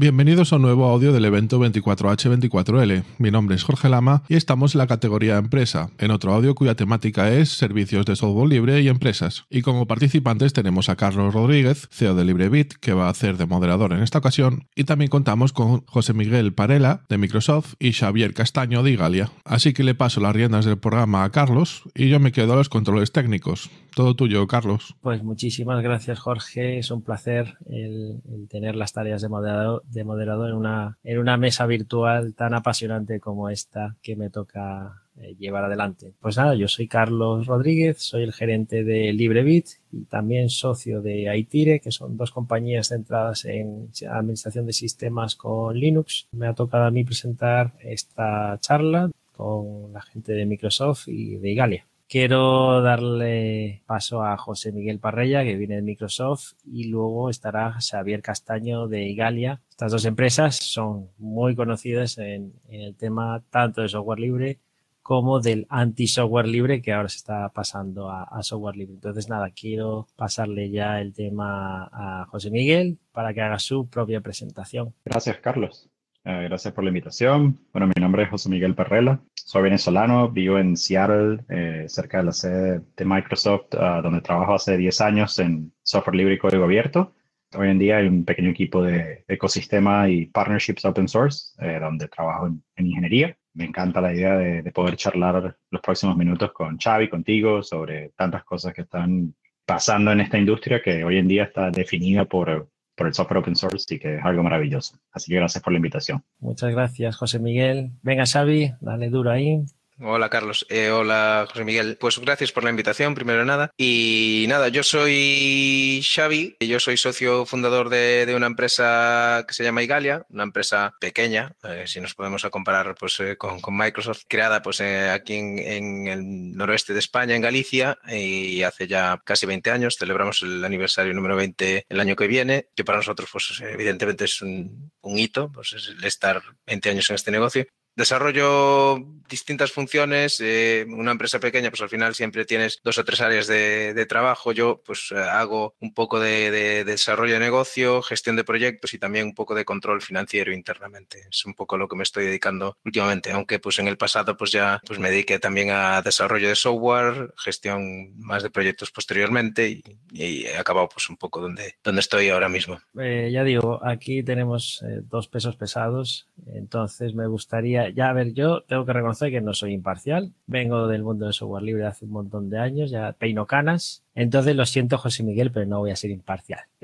Bienvenidos a un nuevo audio del evento 24H24L. Mi nombre es Jorge Lama y estamos en la categoría Empresa, en otro audio cuya temática es Servicios de Software Libre y Empresas. Y como participantes tenemos a Carlos Rodríguez, CEO de LibreBit, que va a hacer de moderador en esta ocasión, y también contamos con José Miguel Parela, de Microsoft, y Xavier Castaño, de Igalia. Así que le paso las riendas del programa a Carlos y yo me quedo a los controles técnicos. Todo tuyo, Carlos. Pues muchísimas gracias, Jorge. Es un placer el, tener las tareas de moderador, de moderador en, una, en una mesa virtual tan apasionante como esta que me toca eh, llevar adelante. Pues nada, yo soy Carlos Rodríguez, soy el gerente de LibreBit y también socio de Aitire, que son dos compañías centradas en administración de sistemas con Linux. Me ha tocado a mí presentar esta charla con la gente de Microsoft y de Igalia. Quiero darle paso a José Miguel Parrella, que viene de Microsoft, y luego estará Xavier Castaño de Igalia. Estas dos empresas son muy conocidas en, el tema tanto de software libre como del anti-software libre que ahora se está pasando a, a, software libre. Entonces, nada, quiero pasarle ya el tema a José Miguel para que haga su propia presentación. Gracias, Carlos. Eh, gracias por la invitación. Bueno, mi nombre es José Miguel Perrela. Soy venezolano, vivo en Seattle, eh, cerca de la sede de Microsoft, ah, donde trabajo hace 10 años en software libre y código abierto. Hoy en día hay un pequeño equipo de ecosistema y partnerships open source, eh, donde trabajo en, ingeniería. Me encanta la idea de, de, poder charlar los próximos minutos con Xavi, contigo, sobre tantas cosas que están pasando en esta industria que hoy en día está definida por por el software open source y que es algo maravilloso. Así que gracias por la invitación. Muchas gracias, José Miguel. Venga, Xavi, dale duro ahí. Hola Carlos, eh, hola José Miguel. Pues gracias por la invitación, primero de nada. Y nada, yo soy Xavi, yo soy socio fundador de, una empresa que se llama Igalia, una empresa pequeña, eh, si nos podemos comparar pues, eh, con, Microsoft, creada pues, aquí en, el noroeste de España, en Galicia, y hace ya casi 20 años. Celebramos el aniversario número 20 el año que viene, que para nosotros pues, evidentemente es un, un hito, pues, el estar 20 años en este negocio. Desarrollo distintas funciones. Eh, una empresa pequeña, pues al final siempre tienes dos o tres áreas de, trabajo. Yo pues eh, hago un poco de, desarrollo de negocio, gestión de proyectos y también un poco de control financiero internamente. Es un poco lo que me estoy dedicando últimamente, aunque pues en el pasado pues ya pues me dediqué también a desarrollo de software, gestión más de proyectos posteriormente y, he acabado pues un poco donde, donde estoy ahora mismo. Eh, ya digo, aquí tenemos dos pesos pesados, entonces me gustaría ya, a ver, yo tengo que reconocer que no soy imparcial. Vengo del mundo del software libre hace un montón de años, ya peino canas. Entonces lo siento, José Miguel, pero no voy a ser imparcial.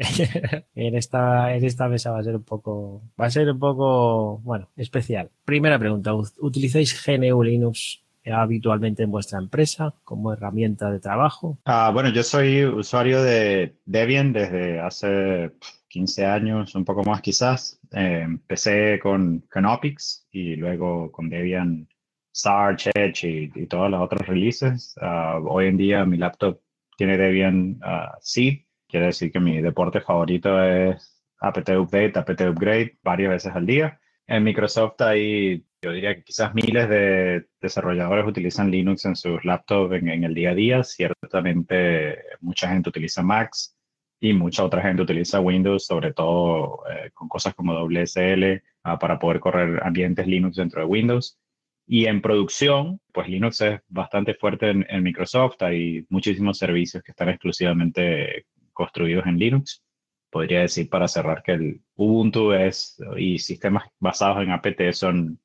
en esta, en esta mesa va a ser un poco, va a ser un poco, bueno, especial. Primera pregunta, ¿utilizáis GNU Linux habitualmente en vuestra empresa como herramienta de trabajo? Ah, bueno, yo soy usuario de Debian desde hace 15 años, un poco más quizás. Eh, empecé con Canopix y luego con Debian Sarge, Edge y, todas las otras releases. Ah, hoy en día mi laptop tiene Debian uh, Seed, quiere decir que mi deporte favorito es apt update, apt upgrade varias veces al día. En Microsoft hay, yo diría que quizás miles de desarrolladores utilizan Linux en sus laptops en, en el día a día. Ciertamente mucha gente utiliza Macs y mucha otra gente utiliza Windows, sobre todo eh, con cosas como WSL ah, para poder correr ambientes Linux dentro de Windows. Y en producción, pues Linux es bastante fuerte en, Microsoft, hay muchísimos servicios que están exclusivamente construidos en Linux. Podría decir para cerrar que el Ubuntu es, y sistemas basados en apt son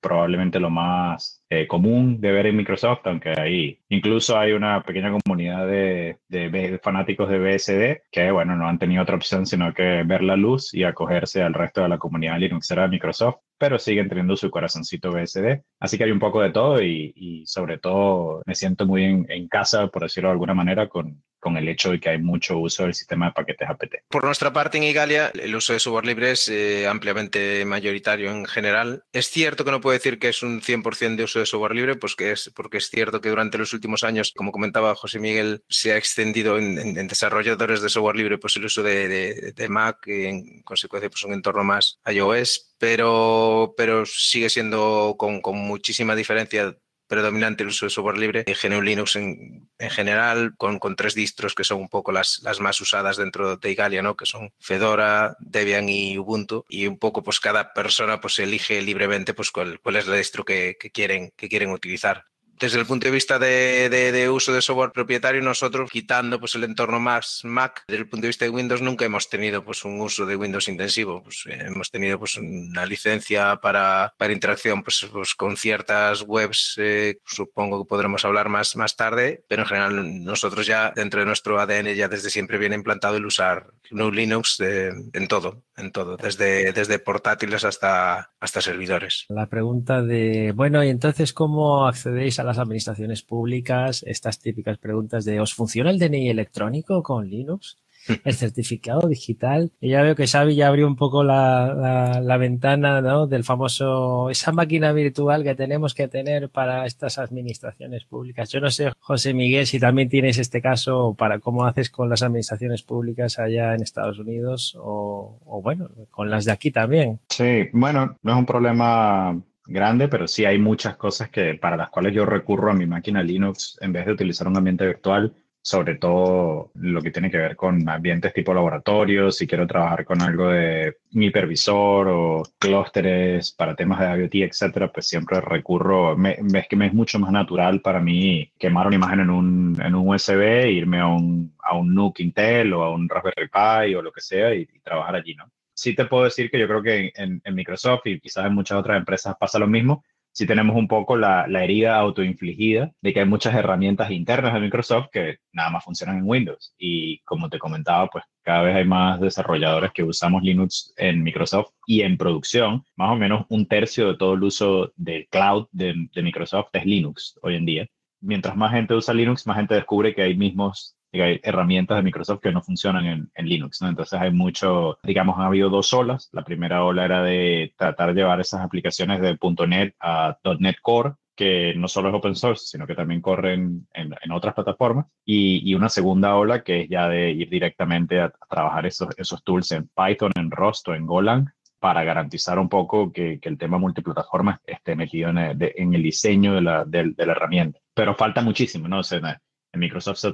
probablemente lo más eh, común de ver en Microsoft, aunque ahí incluso hay una pequeña comunidad de, de, fanáticos de BSD que, bueno, no han tenido otra opción sino que ver la luz y acogerse al resto de la comunidad Linuxera de Microsoft, pero siguen teniendo su corazoncito BSD. Así que hay un poco de todo y, sobre todo me siento muy en, en, casa, por decirlo de alguna manera, con, con el hecho de que hay mucho uso del sistema de paquetes apt. Por nuestra parte en Igalia, el uso de software libre es eh, ampliamente mayoritario en general. Es cierto que no puedo decir que es un 100% de uso de software libre, pues que es, porque es cierto que durante los últimos años, como comentaba José Miguel, se ha extendido en, desarrolladores de software libre pues el uso de, de, Mac y en consecuencia pues un entorno más iOS, pero, pero sigue siendo con, con muchísima diferencia predominante el uso de software libre. GNU Linux en, en general, con, con, tres distros que son un poco las, las más usadas dentro de Igalia, ¿no? que son Fedora, Debian y Ubuntu. Y un poco, pues cada persona pues elige libremente pues cuál, cuál es la distro que, que, quieren, que quieren utilizar desde el punto de vista de, de, de, uso de software propietario, nosotros, quitando pues, el entorno más Mac, desde el punto de vista de Windows, nunca hemos tenido pues, un uso de Windows intensivo. Pues, eh, hemos tenido pues, una licencia para, para interacción pues, pues, con ciertas webs, eh, supongo que podremos hablar más, más tarde, pero en general nosotros ya dentro de nuestro ADN ya desde siempre viene implantado el usar GNU Linux de, en todo, en todo, desde, desde portátiles hasta, hasta servidores. La pregunta de, bueno, y entonces, ¿cómo accedéis a las administraciones públicas? Estas típicas preguntas de, ¿os funciona el DNI electrónico con Linux? el certificado digital. Y ya veo que Xavi ya abrió un poco la, la, ventana ¿no? del famoso, esa máquina virtual que tenemos que tener para estas administraciones públicas. Yo no sé, José Miguel, si también tienes este caso para cómo haces con las administraciones públicas allá en Estados Unidos o, o bueno, con las de aquí también. Sí, bueno, no es un problema grande, pero sí hay muchas cosas que para las cuales yo recurro a mi máquina Linux en vez de utilizar un ambiente virtual sobre todo lo que tiene que ver con ambientes tipo laboratorio, si quiero trabajar con algo de hipervisor o clústeres para temas de IoT, etcétera, pues siempre recurro, me, es que me es mucho más natural para mí quemar una imagen en un, en un USB, irme a un, a un NUC Intel o a un Raspberry Pi o lo que sea y, trabajar allí, ¿no? Sí te puedo decir que yo creo que en, en Microsoft y quizás en muchas otras empresas pasa lo mismo, si tenemos un poco la, la, herida autoinfligida de que hay muchas herramientas internas de Microsoft que nada más funcionan en Windows. Y como te comentaba, pues cada vez hay más desarrolladores que usamos Linux en Microsoft y en producción. Más o menos un tercio de todo el uso del cloud de, de Microsoft es Linux hoy en día. Mientras más gente usa Linux, más gente descubre que hay mismos hay herramientas de Microsoft que no funcionan en, en Linux, ¿no? Entonces hay mucho, digamos, ha habido dos olas. La primera ola era de tratar de llevar esas aplicaciones de .NET a .NET Core, que no solo es open source, sino que también corren en, en otras plataformas. Y, y, una segunda ola que es ya de ir directamente a, a, trabajar esos, esos tools en Python, en Rust o en Golang para garantizar un poco que, que el tema multiplataforma esté metido en el, de, en el diseño de la, de, de, la herramienta. Pero falta muchísimo, ¿no? O sea, Microsoft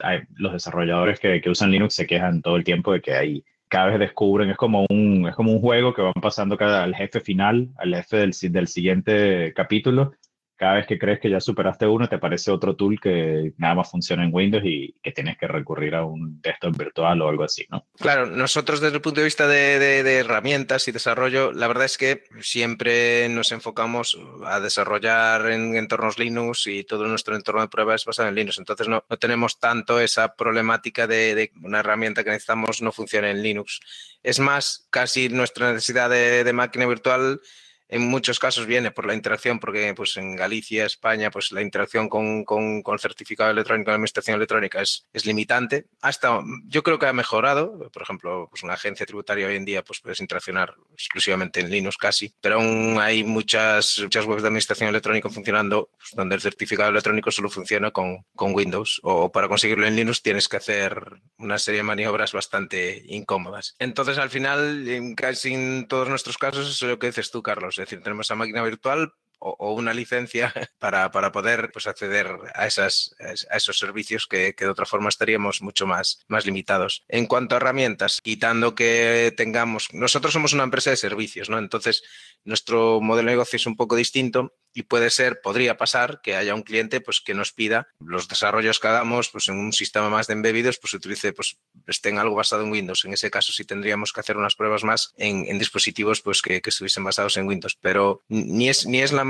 hay, los desarrolladores que, que, usan Linux se quejan todo el tiempo de que hay cada vez descubren, es como un, es como un juego que van pasando cada, al jefe final, al jefe del, del siguiente capítulo, cada vez que crees que ya superaste uno, te aparece otro tool que nada más funciona en Windows y que tienes que recurrir a un desktop virtual o algo así, ¿no? Claro, nosotros desde el punto de vista de, herramientas y desarrollo, la verdad es que siempre nos enfocamos a desarrollar en entornos Linux y todo nuestro entorno de pruebas es basado en Linux. Entonces no, no tenemos tanto esa problemática de, de, una herramienta que necesitamos no funcione en Linux. Es más, casi nuestra necesidad de máquina virtual en muchos casos viene por la interacción, porque pues en Galicia, España, pues la interacción con, con, el certificado electrónico de administración electrónica es, es, limitante. Hasta yo creo que ha mejorado. Por ejemplo, pues una agencia tributaria hoy en día pues puedes interaccionar exclusivamente en Linux casi, pero aún hay muchas, muchas webs de administración electrónica funcionando pues, donde el certificado electrónico solo funciona con, con Windows o para conseguirlo en Linux tienes que hacer una serie de maniobras bastante incómodas. Entonces, al final, en casi en todos nuestros casos, eso es lo que dices tú, Carlos es decir, tenemos esa máquina virtual o, o una licencia para, para poder pues, acceder a, esas, a esos servicios que, que, de otra forma estaríamos mucho más, más limitados. En cuanto a herramientas, quitando que tengamos, nosotros somos una empresa de servicios, ¿no? Entonces, nuestro modelo de negocio es un poco distinto y puede ser, podría pasar que haya un cliente pues, que nos pida los desarrollos que hagamos pues, en un sistema más de embebidos, pues utilice, pues estén algo basado en Windows. En ese caso sí tendríamos que hacer unas pruebas más en, en dispositivos pues, que, estuviesen basados en Windows, pero ni es, ni es lo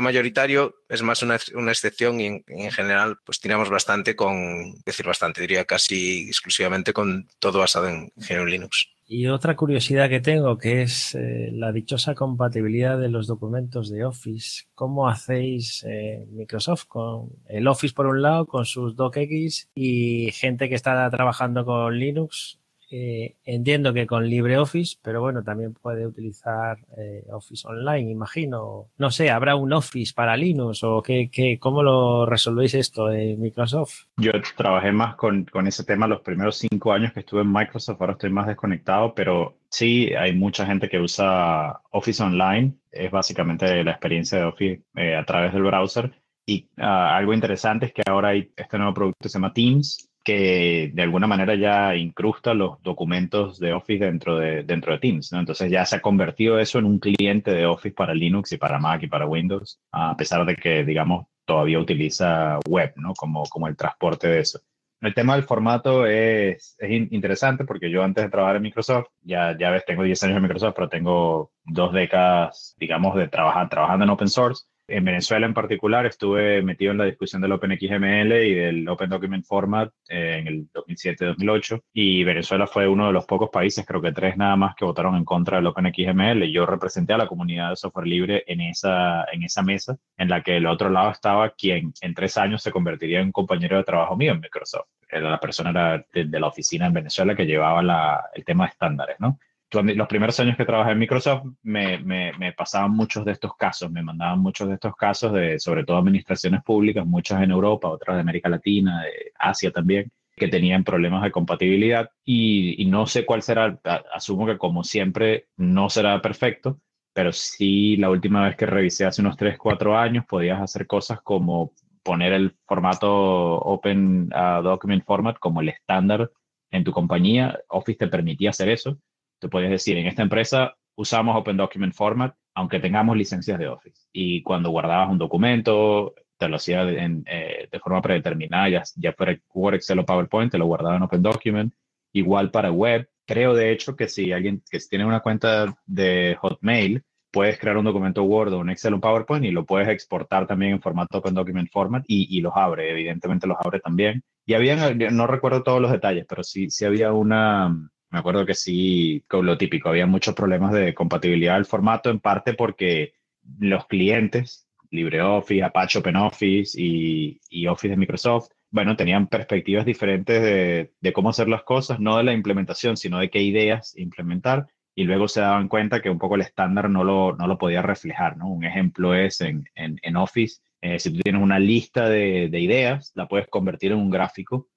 mayoritario, es más una, una excepción y en, en, general pues tiramos bastante con, decir bastante, diría casi exclusivamente con todo basado en GNU Linux. Y otra curiosidad que tengo, que es eh, la dichosa compatibilidad de los documentos de Office. ¿Cómo hacéis eh, Microsoft con el Office por un lado, con sus docx y gente que está trabajando con Linux? Eh, entiendo que con LibreOffice, pero bueno, también puede utilizar eh, Office Online, imagino. No sé, ¿habrá un Office para Linux o qué, qué, cómo lo resolvéis esto en Microsoft? Yo trabajé más con, con ese tema los primeros cinco años que estuve en Microsoft, ahora estoy más desconectado, pero sí, hay mucha gente que usa Office Online, es básicamente la experiencia de Office eh, a través del browser Y ah, algo interesante es que ahora hay este nuevo producto que se llama Teams, que de alguna manera ya incrusta los documentos de Office dentro de, dentro de Teams. ¿no? Entonces ya se ha convertido eso en un cliente de Office para Linux y para Mac y para Windows, a pesar de que, digamos, todavía utiliza web ¿no? como, como el transporte de eso. El tema del formato es, es interesante porque yo antes de trabajar en Microsoft, ya, ya ves, tengo 10 años en Microsoft, pero tengo dos décadas, digamos, de trabajar trabajando en open source. En Venezuela en particular estuve metido en la discusión del OpenXML y del Open Document Format eh, en el 2007-2008 y Venezuela fue uno de los pocos países, creo que tres nada más, que votaron en contra del OpenXML. Yo representé a la comunidad de software libre en esa, en esa mesa en la que el otro lado estaba quien en tres años se convertiría en un compañero de trabajo mío en Microsoft. Era la persona era de, de la oficina en Venezuela que llevaba la, el tema de estándares, ¿no? Los primeros años que trabajé en Microsoft me, me, me, pasaban muchos de estos casos, me mandaban muchos de estos casos de sobre todo administraciones públicas, muchas en Europa, otras de América Latina, de Asia también, que tenían problemas de compatibilidad y, y no sé cuál será, asumo que como siempre no será perfecto, pero sí la última vez que revisé hace unos 3, 4 años podías hacer cosas como poner el formato Open uh, Document Format como el estándar en tu compañía. Office te permitía hacer eso te podías decir, en esta empresa usamos Open Document Format, aunque tengamos licencias de Office. Y cuando guardabas un documento, te lo hacía eh, de forma predeterminada, ya, ya fuera Word, Excel o PowerPoint, te lo guardaba en Open Document. Igual para web. Creo, de hecho, que si alguien que tiene una cuenta de Hotmail, puedes crear un documento Word o un Excel o PowerPoint y lo puedes exportar también en formato Open Document Format y, y los abre, evidentemente los abre también. Y había, no recuerdo todos los detalles, pero sí, sí había una, me acuerdo que sí, con lo típico, había muchos problemas de compatibilidad del formato, en parte porque los clientes, LibreOffice, Apache OpenOffice y, y Office de Microsoft, bueno, tenían perspectivas diferentes de, de, cómo hacer las cosas, no de la implementación, sino de qué ideas implementar, y luego se daban cuenta que un poco el estándar no lo, no lo podía reflejar, ¿no? Un ejemplo es en, en, en Office, eh, si tú tienes una lista de, de ideas, la puedes convertir en un gráfico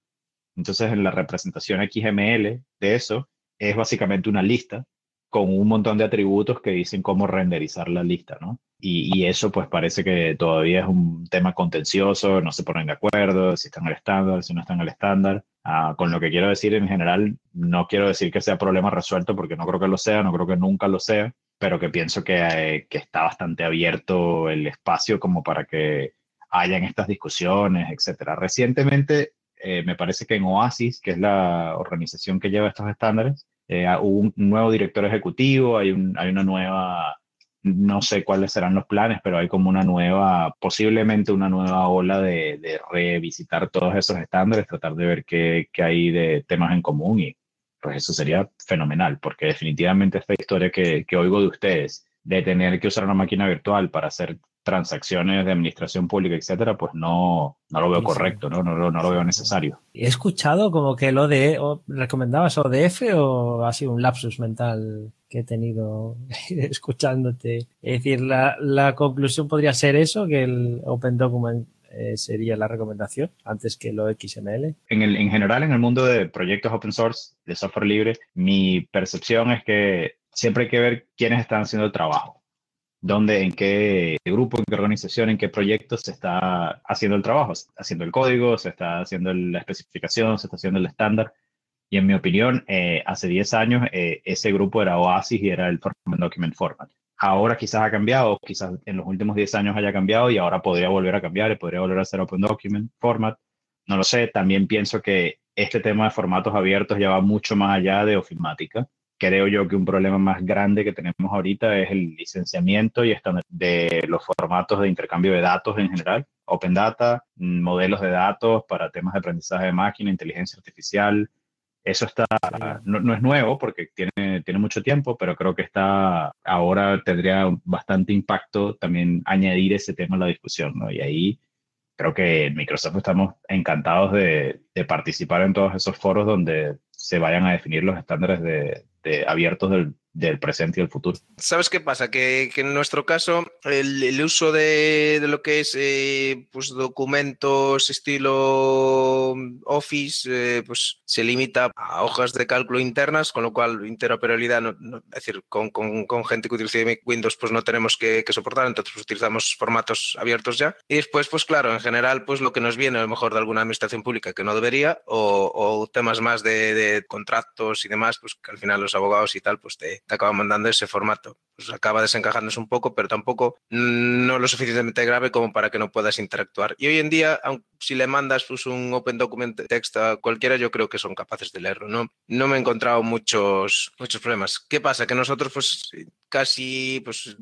entonces, en la representación XML de eso es básicamente una lista con un montón de atributos que dicen cómo renderizar la lista, ¿no? Y, eso pues parece que todavía es un tema contencioso, no se ponen de acuerdo, si están al estándar, si no están al estándar. Ah, con lo que quiero decir en general, no quiero decir que sea problema resuelto porque no creo que lo sea, no creo que nunca lo sea, pero que pienso que, eh, que está bastante abierto el espacio como para que hayan estas discusiones, etcétera. Recientemente eh, me parece que en Oasis, que es la organización que lleva estos estándares, eh, hubo un nuevo director ejecutivo, hay, un, hay una nueva, no sé cuáles serán los planes, pero hay como una nueva, posiblemente una nueva ola de, revisitar todos esos estándares, tratar de ver qué, hay de temas en común y pues eso sería fenomenal, porque definitivamente esta historia que oigo de ustedes, de tener que usar una máquina virtual para hacer transacciones de administración pública, etcétera, pues no, no lo veo correcto, ¿no? No, no, no lo veo necesario. He escuchado como que lo de recomendabas ODF o ha sido un lapsus mental que he tenido escuchándote. Es decir, la, la conclusión podría ser eso, que el Open Document eh, sería la recomendación antes que lo XML. En, el, en general, en el mundo de proyectos open source, de software libre, mi percepción es que siempre hay que ver quiénes están haciendo el trabajo dónde, en qué grupo, en qué organización, en qué proyecto se está haciendo el trabajo, se está haciendo el código, se está haciendo la especificación, se está haciendo el estándar. Y en mi opinión, eh, hace 10 años eh, ese grupo era Oasis y era el Format Document Format. Ahora quizás ha cambiado, quizás en los últimos 10 años haya cambiado y ahora podría volver a cambiar y podría volver a ser Open Document Format. No lo sé, también pienso que este tema de formatos abiertos ya va mucho más allá de ofimática creo yo que un problema más grande que tenemos ahorita es el licenciamiento y de los formatos de intercambio de datos en general. Open Data, modelos de datos para temas de aprendizaje de máquina, inteligencia artificial. Eso está, no, no, es nuevo porque tiene, tiene mucho tiempo, pero creo que está, ahora tendría bastante impacto también añadir ese tema a la discusión, ¿no? Y ahí creo que en Microsoft estamos encantados de, de participar en todos esos foros donde se vayan a definir los estándares de, de abiertos del, del presente y el futuro. ¿Sabes qué pasa? Que, en nuestro caso el, uso de, lo que es eh, pues documentos estilo Office eh, pues se limita a hojas de cálculo internas, con lo cual interoperabilidad, no, es decir, con, gente que utiliza Windows pues no tenemos que, soportar, entonces pues, utilizamos formatos abiertos ya. Y después, pues claro, en general, pues lo que nos viene a lo mejor de alguna administración pública que no debería o, temas más de, de contratos y demás, pues que al final los abogados y tal, pues te, te acaban mandando ese formato. Pues acaba desencajándose un poco, pero tampoco no lo suficientemente grave como para que no puedas interactuar. Y hoy en día, si le mandas pues, un Open Document Text a cualquiera, yo creo que son capaces de leerlo. No, no me he encontrado muchos, muchos problemas. ¿Qué pasa? Que nosotros, pues casi pues,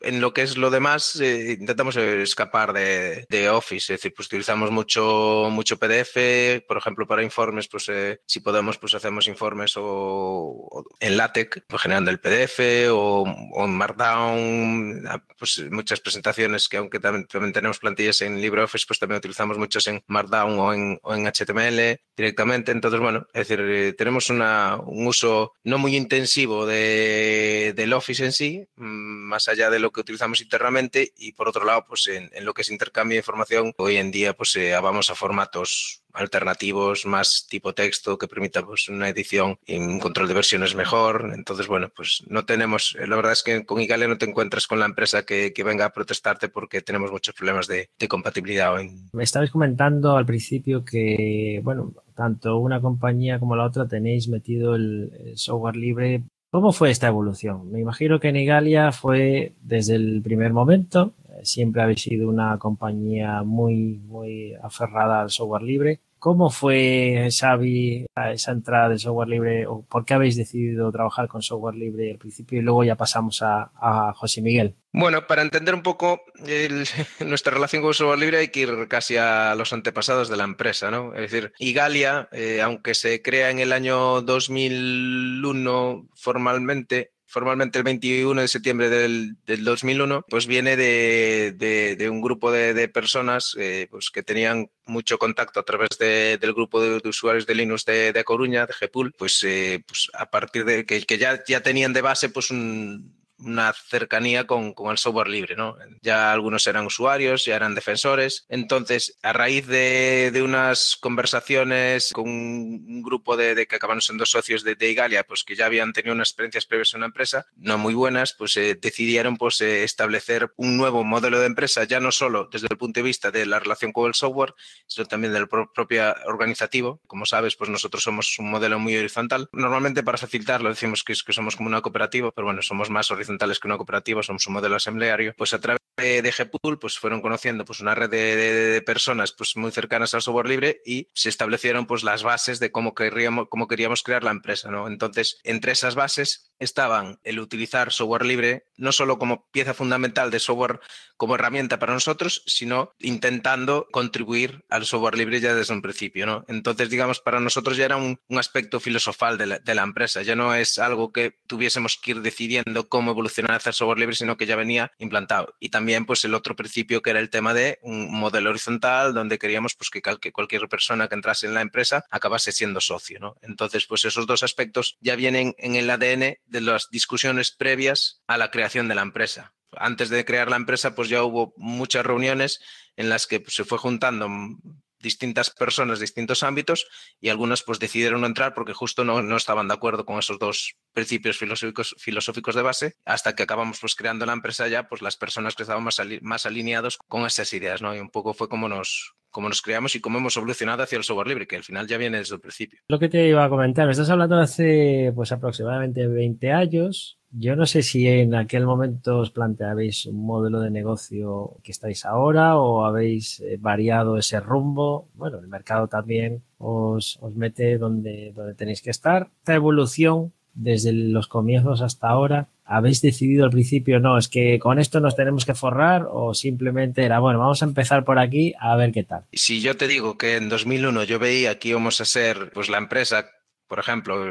en lo que es lo demás, eh, intentamos escapar de, Office, es decir, pues utilizamos mucho, mucho PDF, por ejemplo, para informes, pues eh, si podemos, pues hacemos informes o, en LaTeX, pues generando el PDF o, en Markdown, pues muchas presentaciones que aunque también, tenemos plantillas en LibreOffice, pues también utilizamos muchos en Markdown o en, o en HTML directamente. Entonces, bueno, es decir, eh, tenemos una, un uso no muy intensivo de, del Office en sí, mm, más allá de lo que utilizamos internamente y por otro lado, pues en, lo que es intercambio de información, hoy en día pues eh, vamos a formatos alternativos más tipo texto que permita pues, una edición y un control de versiones mejor. Entonces, bueno, pues no tenemos, la verdad es que con Igalia no te encuentras con la empresa que, venga a protestarte porque tenemos muchos problemas de, compatibilidad. Me estabais comentando al principio que, bueno, tanto una compañía como la otra tenéis metido el software libre ¿Cómo fue esta evolución? Me imagino que Nigalia fue desde el primer momento, eh, siempre habéis sido una compañía muy, muy aferrada al software libre. ¿Cómo fue, Xavi, esa entrada del software libre o por qué habéis decidido trabajar con software libre al principio y luego ya pasamos a, José Miguel? Bueno, para entender un poco nuestra relación con software libre hay que ir casi a los antepasados de la empresa, ¿no? Es decir, Igalia, eh, aunque se crea en el año 2001 formalmente, formalmente el 21 de septiembre del, 2001, pues viene de, un grupo de, personas eh, pues que tenían mucho contacto a través del grupo de, usuarios de Linux de, Coruña, de GPUL, pues, eh, pues a partir de que, que ya, ya tenían de base pues un una cercanía con, el software libre, ¿no? Ya algunos eran usuarios, ya eran defensores. Entonces, a raíz de, unas conversaciones con un grupo de, que acabaron siendo socios de, de, Igalia, pues que ya habían tenido unas experiencias previas en una empresa, no muy buenas, pues eh, decidieron pues, eh, establecer un nuevo modelo de empresa, ya no solo desde el punto de vista de la relación con el software, sino también del propio organizativo. Como sabes, pues nosotros somos un modelo muy horizontal. Normalmente para facilitarlo decimos que, que somos como una cooperativa, pero bueno, somos más horizontales que una cooperativa, somos un modelo asambleario, pues a través de, GPUL pues fueron conociendo pues una red de, personas pues muy cercanas al software libre y se establecieron pues las bases de cómo queríamos, cómo queríamos crear la empresa, ¿no? Entonces, entre esas bases estaban el utilizar software libre no solo como pieza fundamental de software como herramienta para nosotros, sino intentando contribuir al software libre ya desde un principio, ¿no? Entonces, digamos, para nosotros ya era un, aspecto filosofal de la, de la, empresa, ya no es algo que tuviésemos que ir decidiendo cómo evolucionar hacer software libre, sino que ya venía implantado. Y también, pues, el otro principio que era el tema de un modelo horizontal, donde queríamos, pues, que, que cualquier persona que entrase en la empresa acabase siendo socio, ¿no? Entonces, pues, esos dos aspectos ya vienen en el ADN de las discusiones previas a la creación de la empresa antes de crear la empresa, pues ya hubo muchas reuniones en las que se fue juntando distintas personas, distintos ámbitos, y algunas pues decidieron no entrar porque justo no, no estaban de acuerdo con esos dos principios filosóficos, filosóficos de base, hasta que acabamos pues creando la empresa ya, pues las personas que estaban más, más alineados con esas ideas, ¿no? Y un poco fue como nos, como nos creamos y cómo hemos evolucionado hacia el software libre, que al final ya viene desde el principio. Lo que te iba a comentar, me estás hablando hace pues aproximadamente 20 años, yo no sé si en aquel momento os planteabais un modelo de negocio que estáis ahora o habéis eh, variado ese rumbo. Bueno, el mercado también os, os mete donde, donde tenéis que estar. Esta evolución desde los comienzos hasta ahora, ¿habéis decidido al principio, no, es que con esto nos tenemos que forrar o simplemente era, bueno, vamos a empezar por aquí a ver qué tal? Si yo te digo que en 2001 yo veía que íbamos a ser pues la empresa por ejemplo,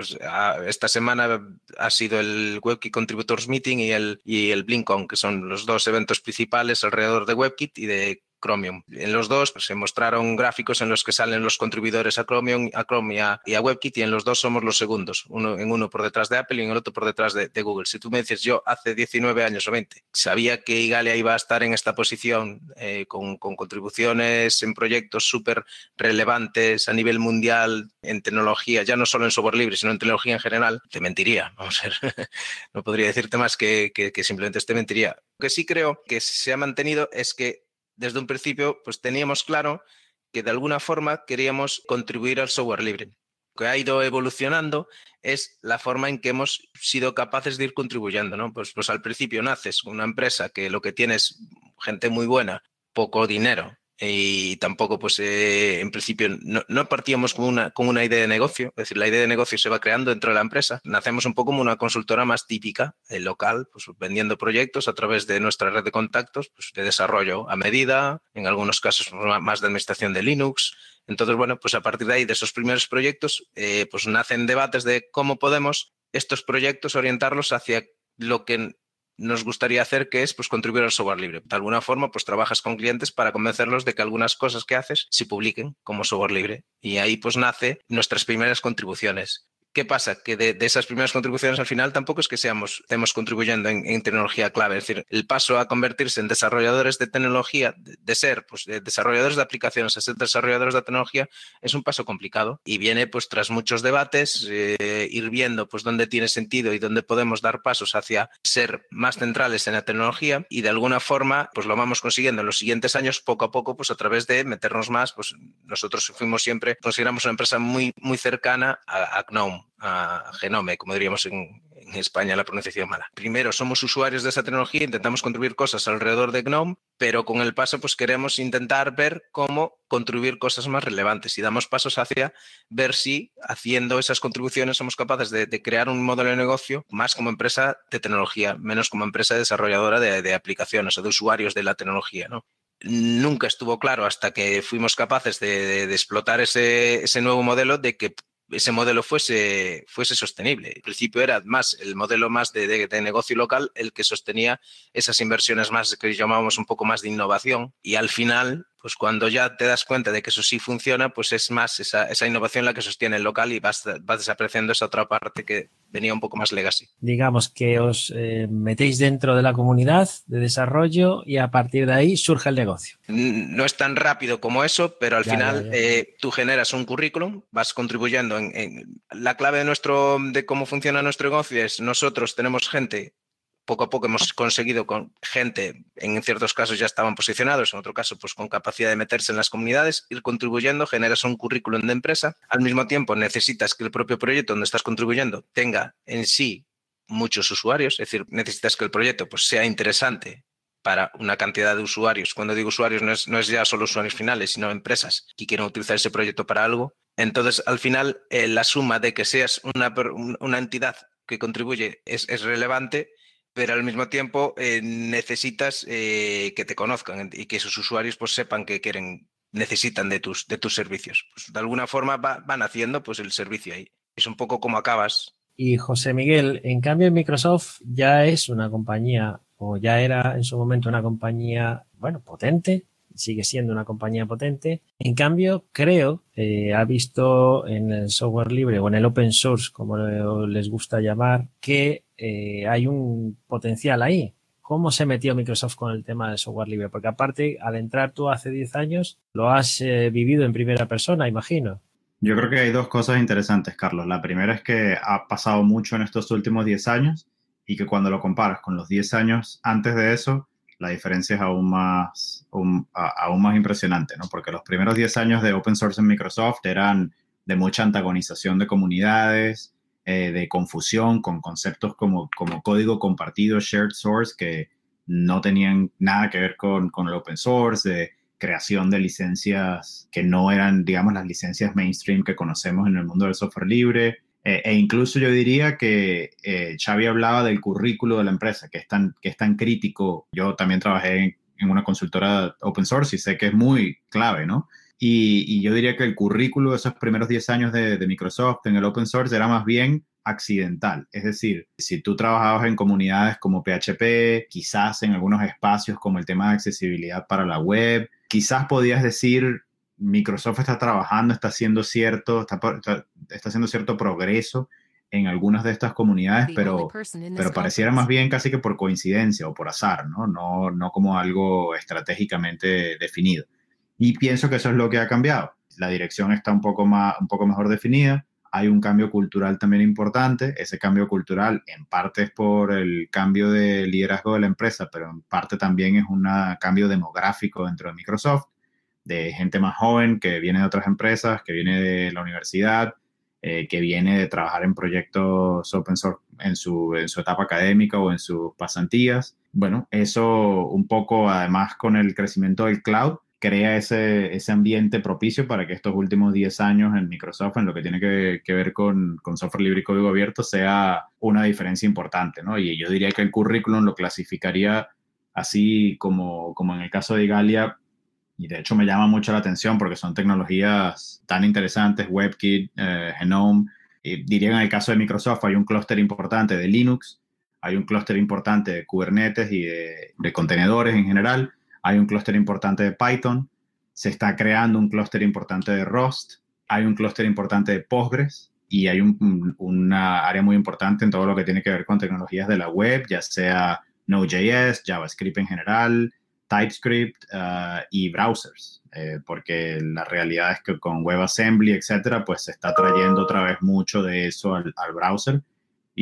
esta semana ha sido el WebKit Contributors Meeting y el, y el BlinkOn, que son los dos eventos principales alrededor de WebKit y de Chromium. En los dos pues, se mostraron gráficos en los que salen los contribuidores a Chromium, a Chrome y a, WebKit y en los dos somos los segundos, uno en uno por detrás de Apple y en el otro por detrás de, Google. Si tú me dices yo hace 19 años o 20 sabía que Igalia iba a estar en esta posición eh, con, contribuciones en proyectos súper relevantes a nivel mundial en tecnología, ya no solo en software libre, sino en tecnología en general, te mentiría. Vamos a ver, no podría decirte más que, que simplemente te mentiría. Lo que sí creo que se ha mantenido es que desde un principio pues teníamos claro que de alguna forma queríamos contribuir al software libre. Lo que ha ido evolucionando es la forma en que hemos sido capaces de ir contribuyendo. Pues, pues al principio naces una empresa que lo que tiene es gente muy buena, poco dinero y tampoco, pues eh, en principio no, partíamos con una, con una idea de negocio, es decir, la idea de negocio se va creando dentro de la empresa. Nacemos un poco como una consultora más típica, el local, pues vendiendo proyectos a través de nuestra red de contactos, pues, de desarrollo a medida, en algunos casos más de administración de Linux. Entonces, bueno, pues a partir de ahí, de esos primeros proyectos, eh, pues nacen debates de cómo podemos estos proyectos orientarlos hacia lo que nos gustaría hacer, que es pues, contribuir al software libre. De alguna forma, pues trabajas con clientes para convencerlos de que algunas cosas que haces se publiquen como software libre. Y ahí pues nace nuestras primeras contribuciones. ¿Qué pasa? Que de, esas primeras contribuciones al final tampoco es que seamos, estemos contribuyendo en, tecnología clave. Es decir, el paso a convertirse en desarrolladores de tecnología, de, ser pues, desarrolladores de aplicaciones a ser desarrolladores de tecnología, es un paso complicado y viene pues tras muchos debates, eh, ir viendo pues dónde tiene sentido y dónde podemos dar pasos hacia ser más centrales en la tecnología y de alguna forma pues lo vamos consiguiendo en los siguientes años poco a poco pues a través de meternos más, pues nosotros fuimos siempre, consideramos una empresa muy, muy cercana a, a GNOME a Genome, como diríamos en, España la pronunciación mala. Primero, somos usuarios de esa tecnología, intentamos contribuir cosas alrededor de GNOME, pero con el paso pues queremos intentar ver cómo contribuir cosas más relevantes y damos pasos hacia ver si haciendo esas contribuciones somos capaces de, crear un modelo de negocio más como empresa de tecnología, menos como empresa desarrolladora de, aplicaciones o de usuarios de la tecnología, ¿no? nunca estuvo claro hasta que fuimos capaces de, explotar ese, nuevo modelo de que ese modelo fuese, fuese sostenible. Al principio era más el modelo más de, negocio local el que sostenía esas inversiones más que llamábamos un poco más de innovación y al final pues cuando ya te das cuenta de que eso sí funciona, pues es más esa, esa innovación la que sostiene el local y vas, vas, desapareciendo esa otra parte que venía un poco más legacy. Digamos que os eh, metéis dentro de la comunidad de desarrollo y a partir de ahí surge el negocio. No es tan rápido como eso, pero al final eh, tú generas un currículum, vas contribuyendo en, en, La clave de, nuestro, de cómo funciona nuestro negocio es nosotros tenemos gente poco a poco hemos conseguido con gente, en ciertos casos ya estaban posicionados, en otro caso pues con capacidad de meterse en las comunidades, ir contribuyendo, generas un currículum de empresa, al mismo tiempo necesitas que el propio proyecto donde estás contribuyendo tenga en sí muchos usuarios, es decir, necesitas que el proyecto pues, sea interesante para una cantidad de usuarios. Cuando digo usuarios no es, no es ya solo usuarios finales, sino empresas que quieren utilizar ese proyecto para algo. Entonces, al final, eh, la suma de que seas una, entidad que contribuye es relevante pero al mismo tiempo eh, necesitas eh, que te conozcan y que esos usuarios pues sepan que quieren, necesitan de tus, de tus servicios. Pues, de alguna forma van haciendo pues el servicio ahí. Es un poco como acabas. Y José Miguel, en cambio Microsoft ya es una compañía o ya era en su momento una compañía, bueno, potente, sigue siendo una compañía potente. En cambio, creo, eh, ha visto en el software libre o en el open source, como les gusta llamar, que eh, hay un potencial ahí. ¿Cómo se metió Microsoft con el tema del software libre? Porque aparte, al entrar tú hace 10 años, lo has eh, vivido en primera persona, imagino. Yo creo que hay dos cosas interesantes, Carlos. La primera es que ha pasado mucho en estos últimos 10 años y que cuando lo comparas con los 10 años antes de eso, la diferencia es aún más, aún, más impresionante, ¿no? Porque los primeros 10 años de open source en Microsoft eran de mucha antagonización de comunidades, eh, de confusión con conceptos como, como código compartido, shared source, que no tenían nada que ver con, con el open source, de creación de licencias que no eran, digamos, las licencias mainstream que conocemos en el mundo del software libre, eh, e incluso yo diría que eh, Xavi hablaba del currículo de la empresa, que es tan, que es tan crítico. Yo también trabajé en, una consultora open source y sé que es muy clave, ¿no? Y, yo diría que el currículo de esos primeros 10 años de, de, Microsoft en el open source era más bien accidental. Es decir, si tú trabajabas en comunidades como PHP, quizás en algunos espacios como el tema de accesibilidad para la web, quizás podías decir, Microsoft está trabajando, está haciendo cierto, está, está, haciendo cierto progreso en algunas de estas comunidades, pero, pero pareciera más bien casi que por coincidencia o por azar, ¿no? No, no como algo estratégicamente definido. Y pienso que eso es lo que ha cambiado. La dirección está un poco, más, un poco mejor definida, hay un cambio cultural también importante. Ese cambio cultural en parte es por el cambio de liderazgo de la empresa, pero en parte también es un cambio demográfico dentro de Microsoft, de gente más joven que viene de otras empresas, que viene de la universidad, eh, que viene de trabajar en proyectos open source en su, en su etapa académica o en sus pasantías. Bueno, eso un poco además con el crecimiento del cloud, crea ese, ese ambiente propicio para que estos últimos 10 años en Microsoft, en lo que tiene que, que ver con, con, software libre y código abierto, sea una diferencia importante, ¿no? Y yo diría que el currículum lo clasificaría así como, como en el caso de Igalia, y de hecho me llama mucho la atención porque son tecnologías tan interesantes, WebKit, eh, Genome, y diría en el caso de Microsoft hay un clúster importante de Linux, hay un clúster importante de Kubernetes y de contenedores en general, hay un clúster importante de Python, se está creando un clúster importante de Rust, hay un clúster importante de Postgres y hay una área muy importante en todo lo que tiene que ver con tecnologías de la web, ya sea Node.js, JavaScript en general, TypeScript uh, y browsers, eh, porque la realidad es que con WebAssembly, etcétera, pues se está trayendo otra vez mucho de eso al browser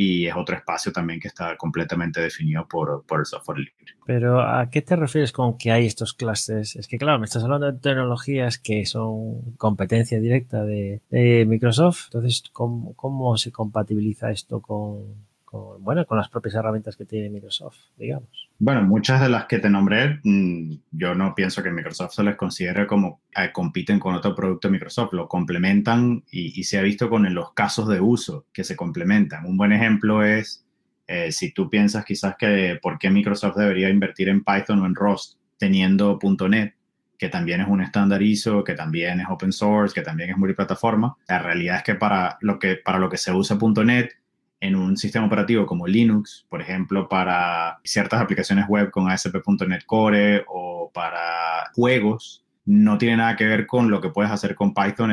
y es otro espacio también que está completamente definido por, por, el software libre. Pero ¿a qué te refieres con que hay estos clases? Es que claro, me estás hablando de tecnologías que son competencia directa de, Microsoft, entonces ¿cómo, ¿cómo se compatibiliza esto con, bueno, con las propias herramientas que tiene Microsoft, digamos. Bueno, muchas de las que te nombré, mm, yo no pienso que Microsoft se les considere como eh, compiten con otro producto de Microsoft, lo complementan y, se ha visto con los casos de uso que se complementan. Un buen ejemplo es eh, si tú piensas quizás que por qué Microsoft debería invertir en Python o en Rust teniendo .NET, que también es un estándar ISO, que también es open source, que también es multiplataforma. La realidad es que para lo que, para lo que se usa .NET en un sistema operativo como Linux, por ejemplo, para ciertas aplicaciones web con ASP.NET Core o para juegos, no tiene nada que ver con lo que puedes hacer con Python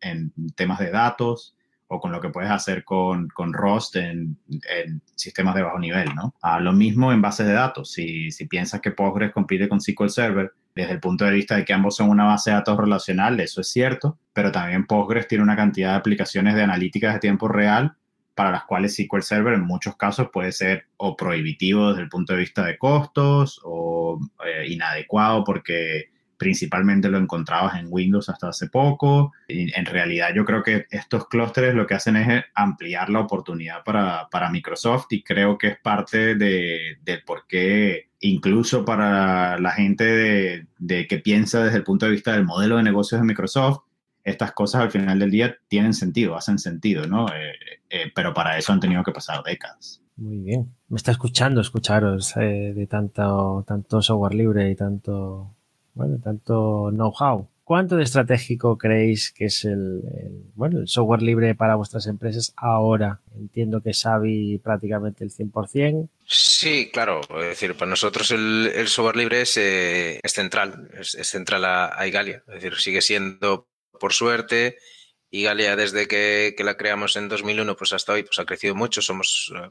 en, temas de datos o con lo que puedes hacer con, con Rust en, en, sistemas de bajo nivel, ¿no? Ah, lo mismo en bases de datos. Si, si piensas que Postgres compite con SQL Server, desde el punto de vista de que ambos son una base de datos relacional, eso es cierto, pero también Postgres tiene una cantidad de aplicaciones de analíticas de tiempo real para las cuales SQL Server en muchos casos puede ser o prohibitivo desde el punto de vista de costos o eh, inadecuado porque principalmente lo encontrabas en Windows hasta hace poco. En realidad yo creo que estos clústeres lo que hacen es ampliar la oportunidad para, Microsoft y creo que es parte de, del por qué incluso para la gente de que piensa desde el punto de vista del modelo de negocios de Microsoft, estas cosas al final del día tienen sentido, hacen sentido, ¿no? Eh, eh, pero para eso han tenido que pasar décadas. Muy bien. Me está escuchando escucharos eh, de tanto, tanto software libre y tanto, bueno, tanto know-how. ¿Cuánto de estratégico creéis que es el, bueno, el software libre para vuestras empresas ahora? Entiendo que Xavi prácticamente el 100%. Sí, claro. Es decir, para nosotros el, software libre es, es central, es, central a, a, Igalia. Es decir, sigue siendo por suerte. Y Galia, desde que, la creamos en 2001, pues hasta hoy, pues ha crecido mucho. Somos, eh,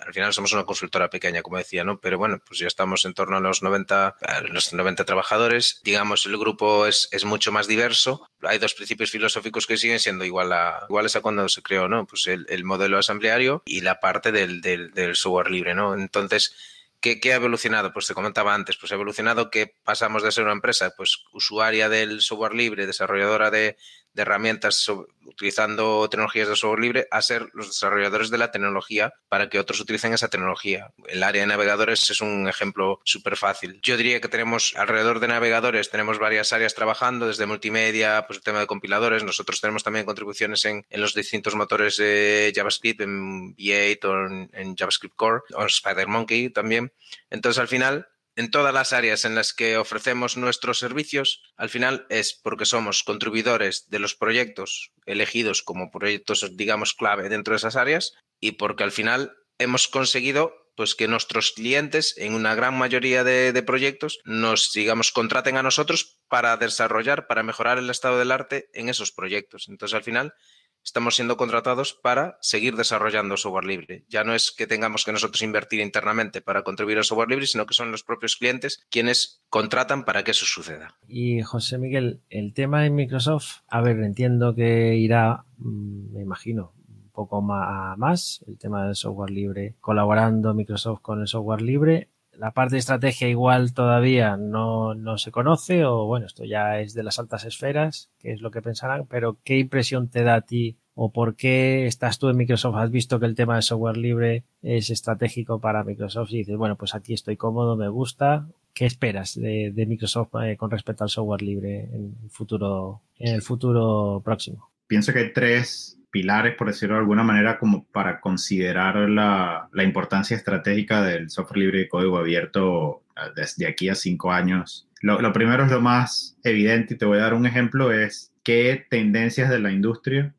al final somos una consultora pequeña, como decía, ¿no? Pero bueno, pues ya estamos en torno a los 90, los 90 trabajadores. Digamos, el grupo es, es, mucho más diverso. Hay dos principios filosóficos que siguen siendo igual a, iguales a cuando se creó, ¿no? Pues el, el modelo asambleario y la parte del, del, del software libre, ¿no? Entonces, ¿Qué, ha evolucionado? Pues te comentaba antes, pues ha evolucionado que pasamos de ser una empresa pues usuaria del software libre, desarrolladora de, de herramientas utilizando tecnologías de software libre a ser los desarrolladores de la tecnología para que otros utilicen esa tecnología. El área de navegadores es un ejemplo súper fácil. Yo diría que tenemos alrededor de navegadores, tenemos varias áreas trabajando, desde multimedia, pues el tema de compiladores. Nosotros tenemos también contribuciones en, en los distintos motores de JavaScript, en V8 o en, en JavaScript Core, o en SpiderMonkey también. Entonces, al final, en todas las áreas en las que ofrecemos nuestros servicios, al final es porque somos contribuidores de los proyectos elegidos como proyectos, digamos, clave dentro de esas áreas y porque al final hemos conseguido pues que nuestros clientes en una gran mayoría de, proyectos nos, digamos, contraten a nosotros para desarrollar, para mejorar el estado del arte en esos proyectos. Entonces, al final, estamos siendo contratados para seguir desarrollando software libre. Ya no es que tengamos que nosotros invertir internamente para contribuir al software libre, sino que son los propios clientes quienes contratan para que eso suceda. Y José Miguel, el tema de Microsoft, a ver, entiendo que irá, mm, me imagino, un poco más el tema del software libre, colaborando Microsoft con el software libre. La parte de estrategia igual todavía no, no se conoce o bueno, esto ya es de las altas esferas, que es lo que pensarán, pero ¿qué impresión te da a ti o por qué estás tú en Microsoft, has visto que el tema de software libre es estratégico para Microsoft y dices, bueno, pues aquí estoy cómodo, me gusta. ¿Qué esperas de, Microsoft eh, con respecto al software libre en futuro, en el futuro próximo? Pienso que tres pilares, por decirlo de alguna manera, como para considerar la, la importancia estratégica del software libre y código abierto desde aquí a cinco años. Lo, lo primero es lo más evidente y te voy a dar un ejemplo, es qué tendencias de la industria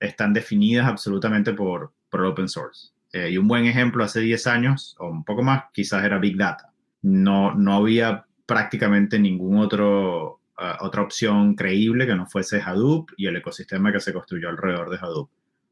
están definidas absolutamente por, por open source. Eh, y un buen ejemplo hace 10 años o un poco más, quizás era Big Data. No, no había prácticamente ningún otro, otra opción creíble que no fuese Hadoop y el ecosistema que se construyó alrededor de Hadoop.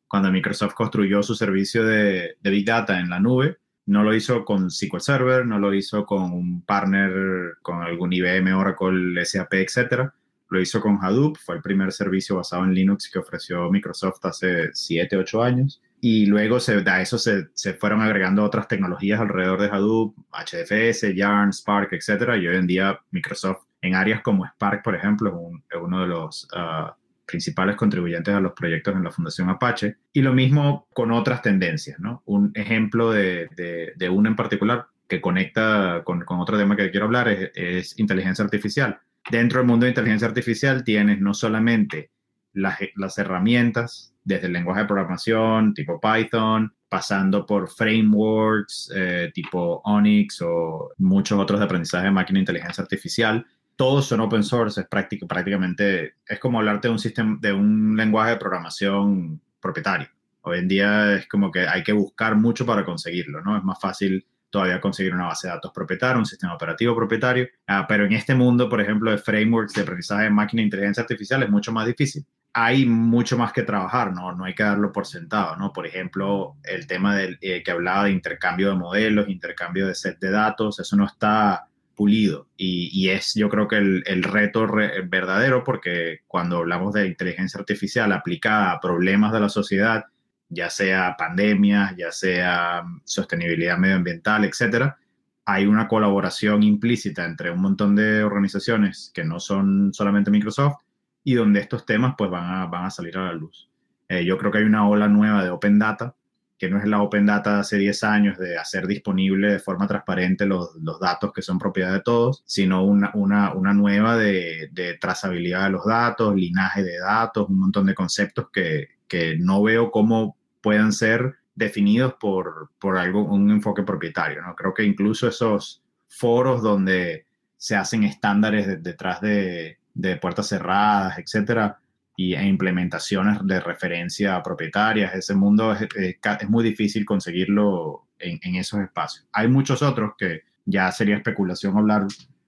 Cuando Microsoft construyó su servicio de, Big Data en la nube, no lo hizo con SQL Server, no lo hizo con un partner, con algún IBM, Oracle, SAP, etcétera lo hizo con Hadoop, fue el primer servicio basado en Linux que ofreció Microsoft hace 7, 8 años. Y luego se, a eso se, se, fueron agregando otras tecnologías alrededor de Hadoop, HDFS, Yarn, Spark, etc. Y hoy en día Microsoft en áreas como Spark, por ejemplo, es, uno de los uh, principales contribuyentes a los proyectos en la Fundación Apache. Y lo mismo con otras tendencias, ¿no? Un ejemplo de, de, de en particular que conecta con, con, otro tema que quiero hablar es, es inteligencia artificial dentro del mundo de inteligencia artificial tienes no solamente las, las, herramientas, desde el lenguaje de programación tipo Python, pasando por frameworks eh, tipo Onyx o muchos otros de aprendizaje de máquina de inteligencia artificial. Todos son open source, es prácticamente, es como hablarte de un sistema, de un lenguaje de programación propietario. Hoy en día es como que hay que buscar mucho para conseguirlo, ¿no? Es más fácil todavía conseguir una base de datos propietaria, un sistema operativo propietario, uh, pero en este mundo, por ejemplo, de frameworks de aprendizaje de máquina e inteligencia artificial es mucho más difícil. Hay mucho más que trabajar, ¿no? No hay que darlo por sentado, ¿no? Por ejemplo, el tema del, eh, que hablaba de intercambio de modelos, intercambio de set de datos, eso no está y, es yo creo que el, reto re, verdadero porque cuando hablamos de inteligencia artificial aplicada a problemas de la sociedad, ya sea pandemia, ya sea sostenibilidad medioambiental, etcétera, hay una colaboración implícita entre un montón de organizaciones que no son solamente Microsoft y donde estos temas pues van a, van a salir a la luz. Eh, yo creo que hay una ola nueva de Open Data, que no es la Open Data de hace 10 años de hacer disponible de forma transparente los, los datos que son propiedad de todos, sino una, una, una nueva de, de, trazabilidad de los datos, linaje de datos, un montón de conceptos que, que no veo cómo puedan ser definidos por, por algo, un enfoque propietario. ¿no? Creo que incluso esos foros donde se hacen estándares detrás de, de, puertas cerradas, etcétera, y, e implementaciones de referencia propietarias, ese mundo es, muy difícil conseguirlo en, en, esos espacios. Hay muchos otros que ya sería especulación hablar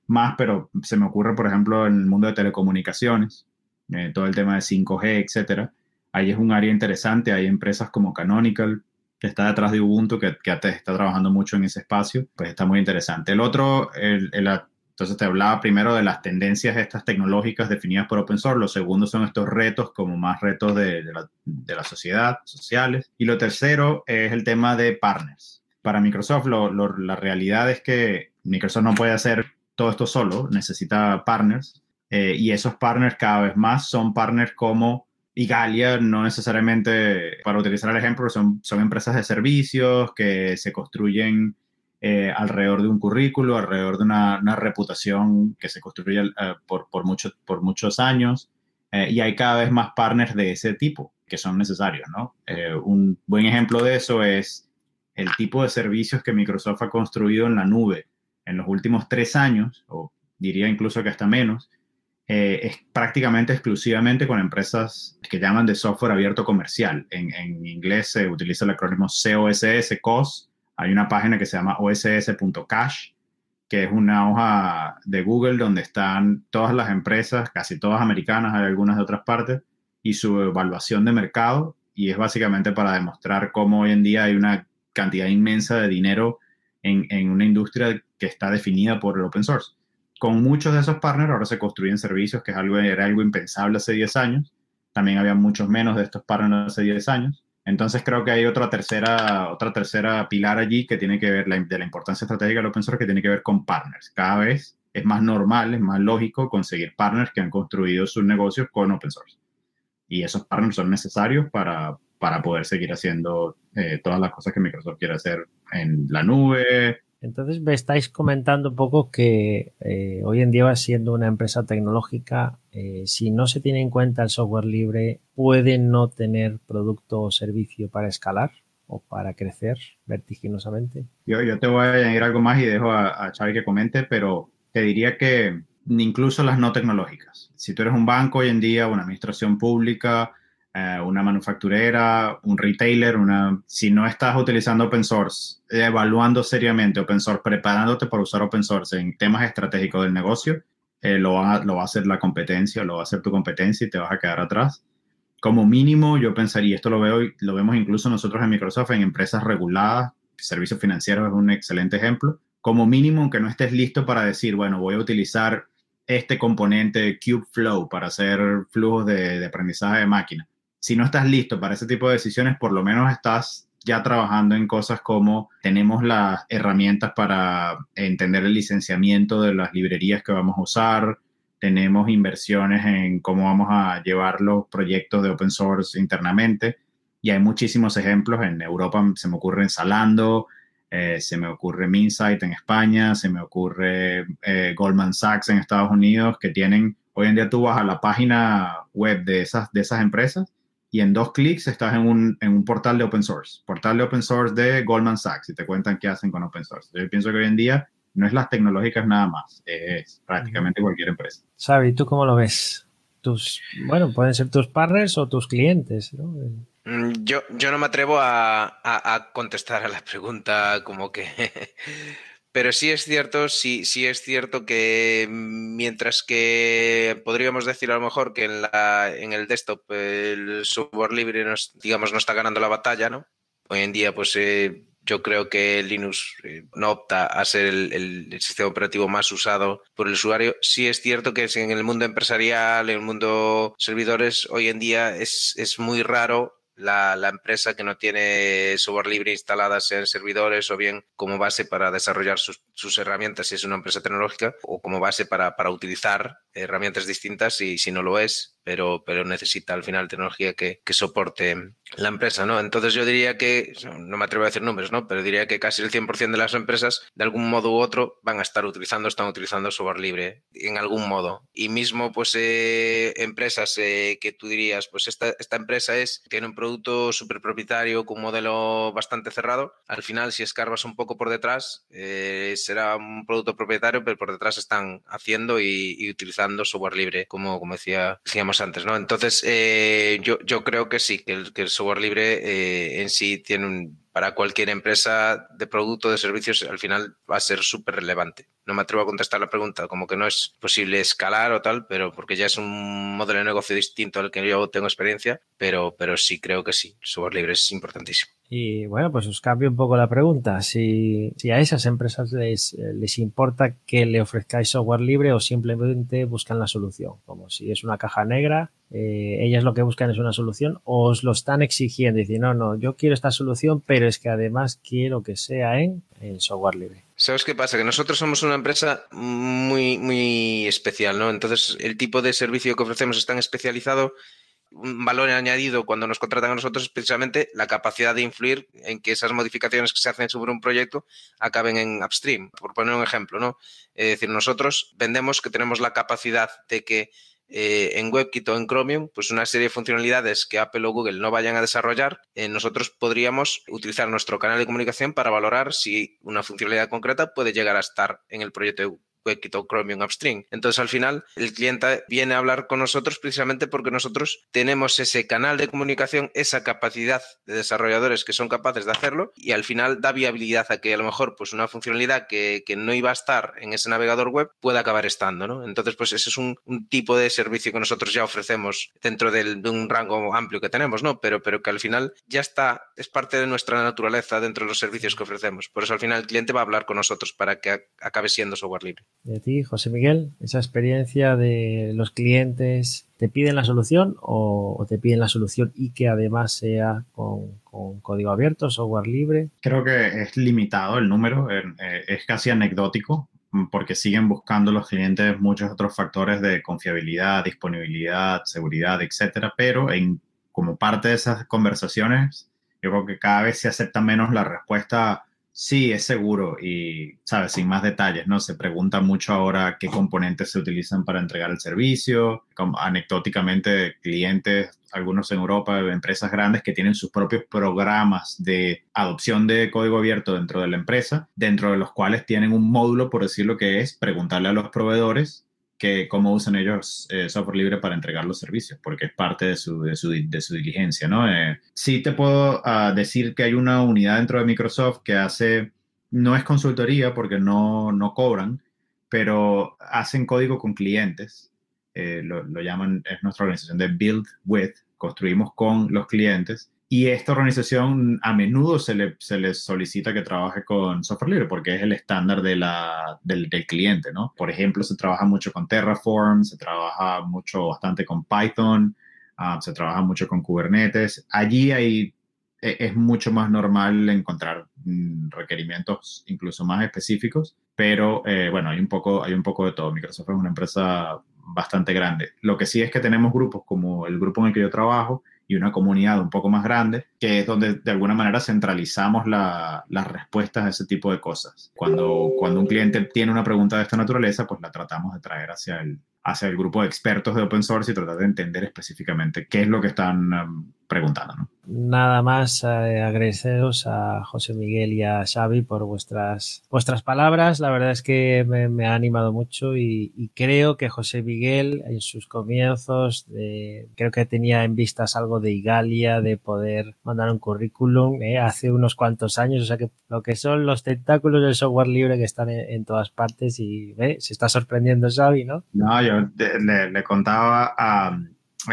más, pero se me ocurre, por ejemplo, en el mundo de telecomunicaciones, eh, todo el tema de 5G, etcétera, ahí es un área interesante, hay empresas como Canonical, que está detrás de Ubuntu, que, que está trabajando mucho en ese espacio, pues está muy interesante. El otro, el, el, entonces te hablaba primero de las tendencias estas tecnológicas definidas por open source, lo segundo son estos retos como más retos de, de, la, de la, sociedad, sociales, y lo tercero es el tema de partners. Para Microsoft lo, lo, la realidad es que Microsoft no puede hacer todo esto solo, necesita partners, eh, y esos partners cada vez más son partners como y Galia no necesariamente, para utilizar el ejemplo, son, son empresas de servicios que se construyen eh, alrededor de un currículo, alrededor de una, una reputación que se construye eh, por, por, mucho, por muchos años. Eh, y hay cada vez más partners de ese tipo que son necesarios, ¿no? Eh, un buen ejemplo de eso es el tipo de servicios que Microsoft ha construido en la nube en los últimos tres años, o diría incluso que hasta menos, eh, es prácticamente exclusivamente con empresas que llaman de software abierto comercial. En, en inglés se utiliza el acrónimo COSS, COS. Hay una página que se llama oss.cash, que es una hoja de Google donde están todas las empresas, casi todas americanas, hay algunas de otras partes, y su evaluación de mercado. Y es básicamente para demostrar cómo hoy en día hay una cantidad inmensa de dinero en, en una industria que está definida por el open source. Con muchos de esos partners ahora se construyen servicios, que es algo, era algo impensable hace 10 años. También había muchos menos de estos partners hace 10 años. Entonces creo que hay otra tercera, otra tercera pilar allí que tiene que ver la, de la importancia estratégica del open source que tiene que ver con partners. Cada vez es más normal, es más lógico conseguir partners que han construido sus negocios con open source. Y esos partners son necesarios para, para poder seguir haciendo eh, todas las cosas que Microsoft quiere hacer en la nube, entonces me estáis comentando un poco que eh, hoy en día siendo una empresa tecnológica, eh, si no se tiene en cuenta el software libre, puede no tener producto o servicio para escalar o para crecer vertiginosamente. Yo, yo te voy a añadir algo más y dejo a, a que comente, pero te diría que incluso las no tecnológicas. Si tú eres un banco hoy en día, una administración pública, eh, una manufacturera, un retailer, una, si no estás utilizando open source, evaluando seriamente open source, preparándote para usar open source en temas estratégicos del negocio, eh, lo, va, lo va a hacer la competencia, lo va a hacer tu competencia y te vas a quedar atrás. Como mínimo, yo pensaría, esto lo veo, lo vemos incluso nosotros en Microsoft, en empresas reguladas, servicios financieros es un excelente ejemplo. Como mínimo, aunque no estés listo para decir, bueno, voy a utilizar este componente Kubeflow para hacer flujos de, de aprendizaje de máquina si no estás listo para ese tipo de decisiones, por lo menos estás ya trabajando en cosas como tenemos las herramientas para entender el licenciamiento de las librerías que vamos a usar, tenemos inversiones en cómo vamos a llevar los proyectos de open source internamente y hay muchísimos ejemplos. En Europa se me ocurre Salando, eh, se me ocurre Minsight en España, se me ocurre eh, Goldman Sachs en Estados Unidos, que tienen, hoy en día tú vas a la página web de esas, de esas empresas y en dos clics estás en un, en un, portal de open source, portal de open source de Goldman Sachs y te cuentan qué hacen con open source. Yo pienso que hoy en día no es las tecnológicas nada más, es prácticamente cualquier empresa. Xavi, ¿tú cómo lo ves? Tus, bueno, pueden ser tus partners o tus clientes, ¿no? Mm, yo, yo no me atrevo a, a, a contestar a la pregunta como que Pero sí es cierto, sí, sí es cierto que mientras que podríamos decir a lo mejor que en, la, en el desktop el software libre nos, digamos, no está ganando la batalla, ¿no? Hoy en día, pues eh, yo creo que Linux eh, no opta a ser el, sistema operativo más usado por el usuario. Sí es cierto que en el mundo empresarial, en el mundo servidores, hoy en día es, es muy raro la, empresa que no tiene software libre instaladas en servidores o bien como base para desarrollar sus, herramientas si es una empresa tecnológica o como base para utilizar herramientas distintas y si no lo es, pero, pero necesita al final tecnología que, que, soporte la empresa, ¿no? Entonces yo diría que, no me atrevo a decir números, ¿no? Pero diría que casi el 100% de las empresas, de algún modo u otro, van a estar utilizando, están utilizando software libre en algún modo. Y mismo, pues, eh, empresas eh, que tú dirías, pues esta, esta empresa es, tiene un producto súper propietario con un modelo bastante cerrado, al final, si escarbas un poco por detrás, eh, será un producto propietario, pero por detrás están haciendo y, y utilizando software libre, como, como decía, decíamos antes, ¿no? Entonces, eh, yo, yo creo que sí, que el, que el software libre eh, en sí tiene un, para cualquier empresa de producto, de servicios, al final va a ser súper relevante. No me atrevo a contestar la pregunta, como que no es posible escalar o tal, pero porque ya es un modelo de negocio distinto al que yo tengo experiencia, pero, pero sí creo que sí, software libre es importantísimo. Y bueno, pues os cambio un poco la pregunta. Si, si a esas empresas les, les, importa que le ofrezcáis software libre o simplemente buscan la solución, como si es una caja negra, eh, ellas lo que buscan es una solución o os lo están exigiendo y dicen, no, no, yo quiero esta solución, pero es que además quiero que sea en el software libre. ¿Sabes qué pasa? Que nosotros somos una empresa muy, muy especial, ¿no? Entonces, el tipo de servicio que ofrecemos es tan especializado un valor añadido cuando nos contratan a nosotros es precisamente la capacidad de influir en que esas modificaciones que se hacen sobre un proyecto acaben en upstream. Por poner un ejemplo, ¿no? Es decir, nosotros vendemos que tenemos la capacidad de que eh, en WebKit o en Chromium, pues una serie de funcionalidades que Apple o Google no vayan a desarrollar, eh, nosotros podríamos utilizar nuestro canal de comunicación para valorar si una funcionalidad concreta puede llegar a estar en el proyecto WebKit o Chromium Upstream. Entonces, al final, el cliente viene a hablar con nosotros precisamente porque nosotros tenemos ese canal de comunicación, esa capacidad de desarrolladores que son capaces de hacerlo y al final da viabilidad a que a lo mejor pues una funcionalidad que, no iba a estar en ese navegador web pueda acabar estando, ¿no? Entonces, pues ese es un, tipo de servicio que nosotros ya ofrecemos dentro de un rango amplio que tenemos, ¿no? Pero, pero que al final ya está, es parte de nuestra naturaleza dentro de los servicios que ofrecemos. Por eso al final el cliente va a hablar con nosotros para que acabe siendo software libre. De ti, José Miguel, esa experiencia de los clientes, ¿te piden la solución o, te piden la solución y que además sea con, código abierto, software libre? Creo que es limitado el número, eh, es casi anecdótico porque siguen buscando los clientes muchos otros factores de confiabilidad, disponibilidad, seguridad, etcétera, pero en, como parte de esas conversaciones, yo creo que cada vez se acepta menos la respuesta Sí, es seguro y, ¿sabes? Sin más detalles, ¿no? Se pregunta mucho ahora qué componentes se utilizan para entregar el servicio. Como, anecdóticamente, clientes, algunos en Europa, empresas grandes que tienen sus propios programas de adopción de código abierto dentro de la empresa, dentro de los cuales tienen un módulo, por decirlo que es, preguntarle a los proveedores que cómo usan ellos eh, software libre para entregar los servicios, porque es parte de su, de su, de su diligencia, ¿no? Eh, sí te puedo ah, decir que hay una unidad dentro de Microsoft que hace, no es consultoría porque no, no cobran, pero hacen código con clientes, eh, lo, lo, llaman, es nuestra organización de Build With, construimos con los clientes y esta organización a menudo se le, se les solicita que trabaje con software libre porque es el estándar de la, del, cliente, ¿no? Por ejemplo, se trabaja mucho con Terraform, se trabaja mucho, bastante con Python, ah, se trabaja mucho con Kubernetes. Allí hay, e, es mucho más normal encontrar mm, requerimientos incluso más específicos, pero eh, bueno, hay un, poco, hay un poco de todo. Microsoft es una empresa bastante grande. Lo que sí es que tenemos grupos como el grupo en el que yo trabajo, y una comunidad un poco más grande, que es donde de alguna manera centralizamos las respuestas a ese tipo de cosas. Cuando, cuando un cliente tiene una pregunta de esta naturaleza, pues la tratamos de traer hacia el, hacia el grupo de expertos de open source y tratar de entender específicamente qué es lo que están um, preguntando. ¿no? Nada más eh, agradeceros a José Miguel y a Xavi por vuestras, vuestras palabras. La verdad es que me, ha animado mucho y, creo que José Miguel en sus comienzos creo que tenía en vistas algo de Igalia, de poder mandar un currículum eh, hace unos cuantos años. O sea que lo que son los tentáculos del software libre que están en, todas partes y se está sorprendiendo Xavi, ¿no? No, yo le, contaba a,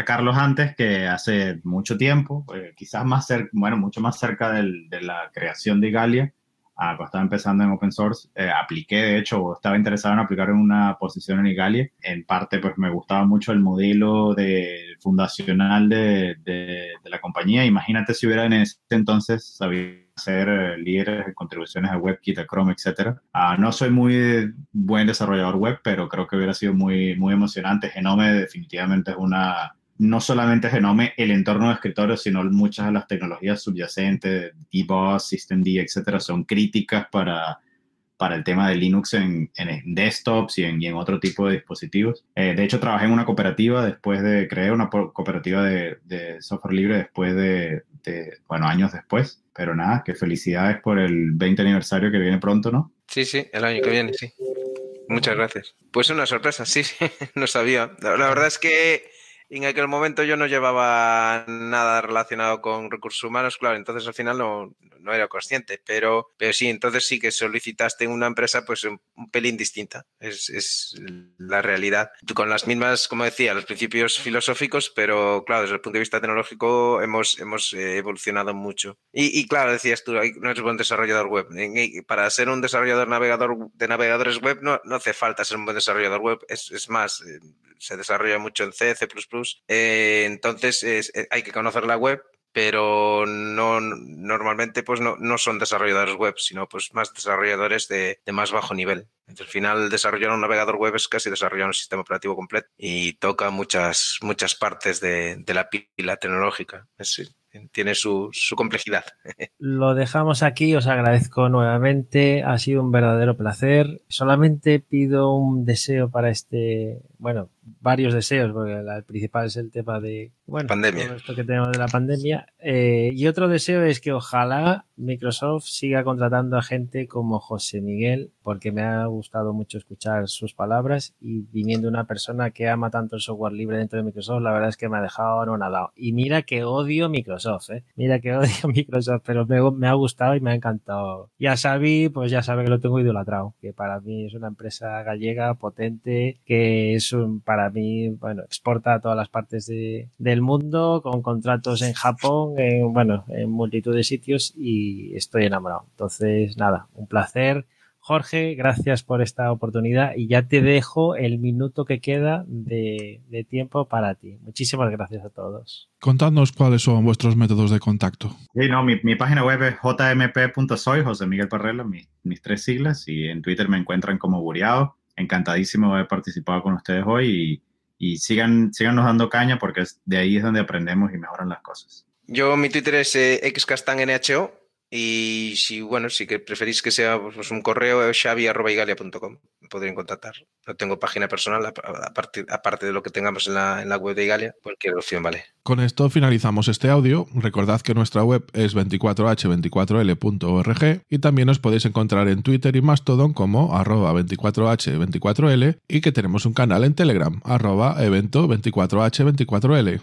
Carlos antes que hace mucho tiempo, eh, quizás más cerca, bueno, mucho más cerca de la creación de Galia, ah, cuando estaba empezando en open source, eh, apliqué, de hecho, estaba interesado en aplicar en una posición en Igalia. En parte, pues me gustaba mucho el modelo de, fundacional de, de, de la compañía. Imagínate si hubiera en ese entonces sabido ser eh, líderes de contribuciones a WebKit, a Chrome, etc. Ah, no soy muy buen desarrollador web, pero creo que hubiera sido muy, muy emocionante. Genome definitivamente es una, no solamente Genome, el entorno de escritorio, sino muchas de las tecnologías subyacentes, DBoss, Systemd, etcétera, son críticas para para el tema de Linux en, en desktops y en, en, otro tipo de dispositivos. Eh, de hecho, trabajé en una cooperativa después de, creé una cooperativa de, de software libre después de, de, bueno, años después. Pero nada, que felicidades por el 20 aniversario que viene pronto, ¿no? Sí, sí, el año que viene, sí. Muchas gracias. Pues una sorpresa, sí, sí, no sabía. la verdad es que en aquel momento yo no llevaba nada relacionado con recursos humanos, claro, entonces al final no, no era consciente, pero, pero sí, entonces sí que solicitaste en una empresa pues un, pelín distinta, es, es, la realidad. Con las mismas, como decía, los principios filosóficos, pero claro, desde el punto de vista tecnológico hemos, hemos eh, evolucionado mucho. Y, y, claro, decías tú, no eres buen desarrollador web. Para ser un desarrollador navegador de navegadores web no, no hace falta ser un buen desarrollador web, es, es más, eh, se desarrolla mucho en C, C++. Eh, entonces eh, hay que conocer la web, pero no normalmente pues no, no, son desarrolladores web, sino pues más desarrolladores de, de, más bajo nivel. Al final desarrollar un navegador web es casi desarrollar un sistema operativo completo y toca muchas, muchas partes de, de la pila tecnológica. Tiene su, su, complejidad. Lo dejamos aquí, os agradezco nuevamente, ha sido un verdadero placer. Solamente pido un deseo para este, bueno, varios deseos, porque el principal es el tema de bueno, pandemia. todo esto que tenemos de la pandemia. Eh, y otro deseo es que ojalá Microsoft siga contratando a gente como José Miguel, porque me ha gustado mucho escuchar sus palabras y viniendo una persona que ama tanto el software libre dentro de Microsoft, la verdad es que me ha dejado anonadado. Y mira que odio Microsoft, ¿eh? Mira que odio Microsoft, pero me, me ha gustado y me ha encantado. Ya sabí, pues ya sabe que lo tengo idolatrado, que para mí es una empresa gallega potente, que es un, para mí, bueno, exporta a todas las partes de, del mundo, con contratos en Japón, en, bueno, en multitud de sitios y estoy enamorado. Entonces, nada, un placer. Jorge, gracias por esta oportunidad y ya te dejo el minuto que queda de, de, tiempo para ti. Muchísimas gracias a todos. Contadnos cuáles son vuestros métodos de contacto. Sí, no, mi, mi página web es jmp.soy, José Miguel Parrelo, mis, mis, tres siglas, y en Twitter me encuentran como Buriado. Encantadísimo de haber participado con ustedes hoy y, y sigan, síganos dando caña porque de ahí es donde aprendemos y mejoran las cosas. Yo, mi Twitter es eh, y si, bueno, si preferís que sea pues, un correo, xavi.igalia.com. Me podrían contactar. No tengo página personal, aparte, aparte de lo que tengamos en la, en la, web de Igalia, cualquier opción vale. Con esto finalizamos este audio. Recordad que nuestra web es 24h24l.org y también os podéis encontrar en Twitter y Mastodon como arroba 24h24l y que tenemos un canal en Telegram, arroba evento 24h24l.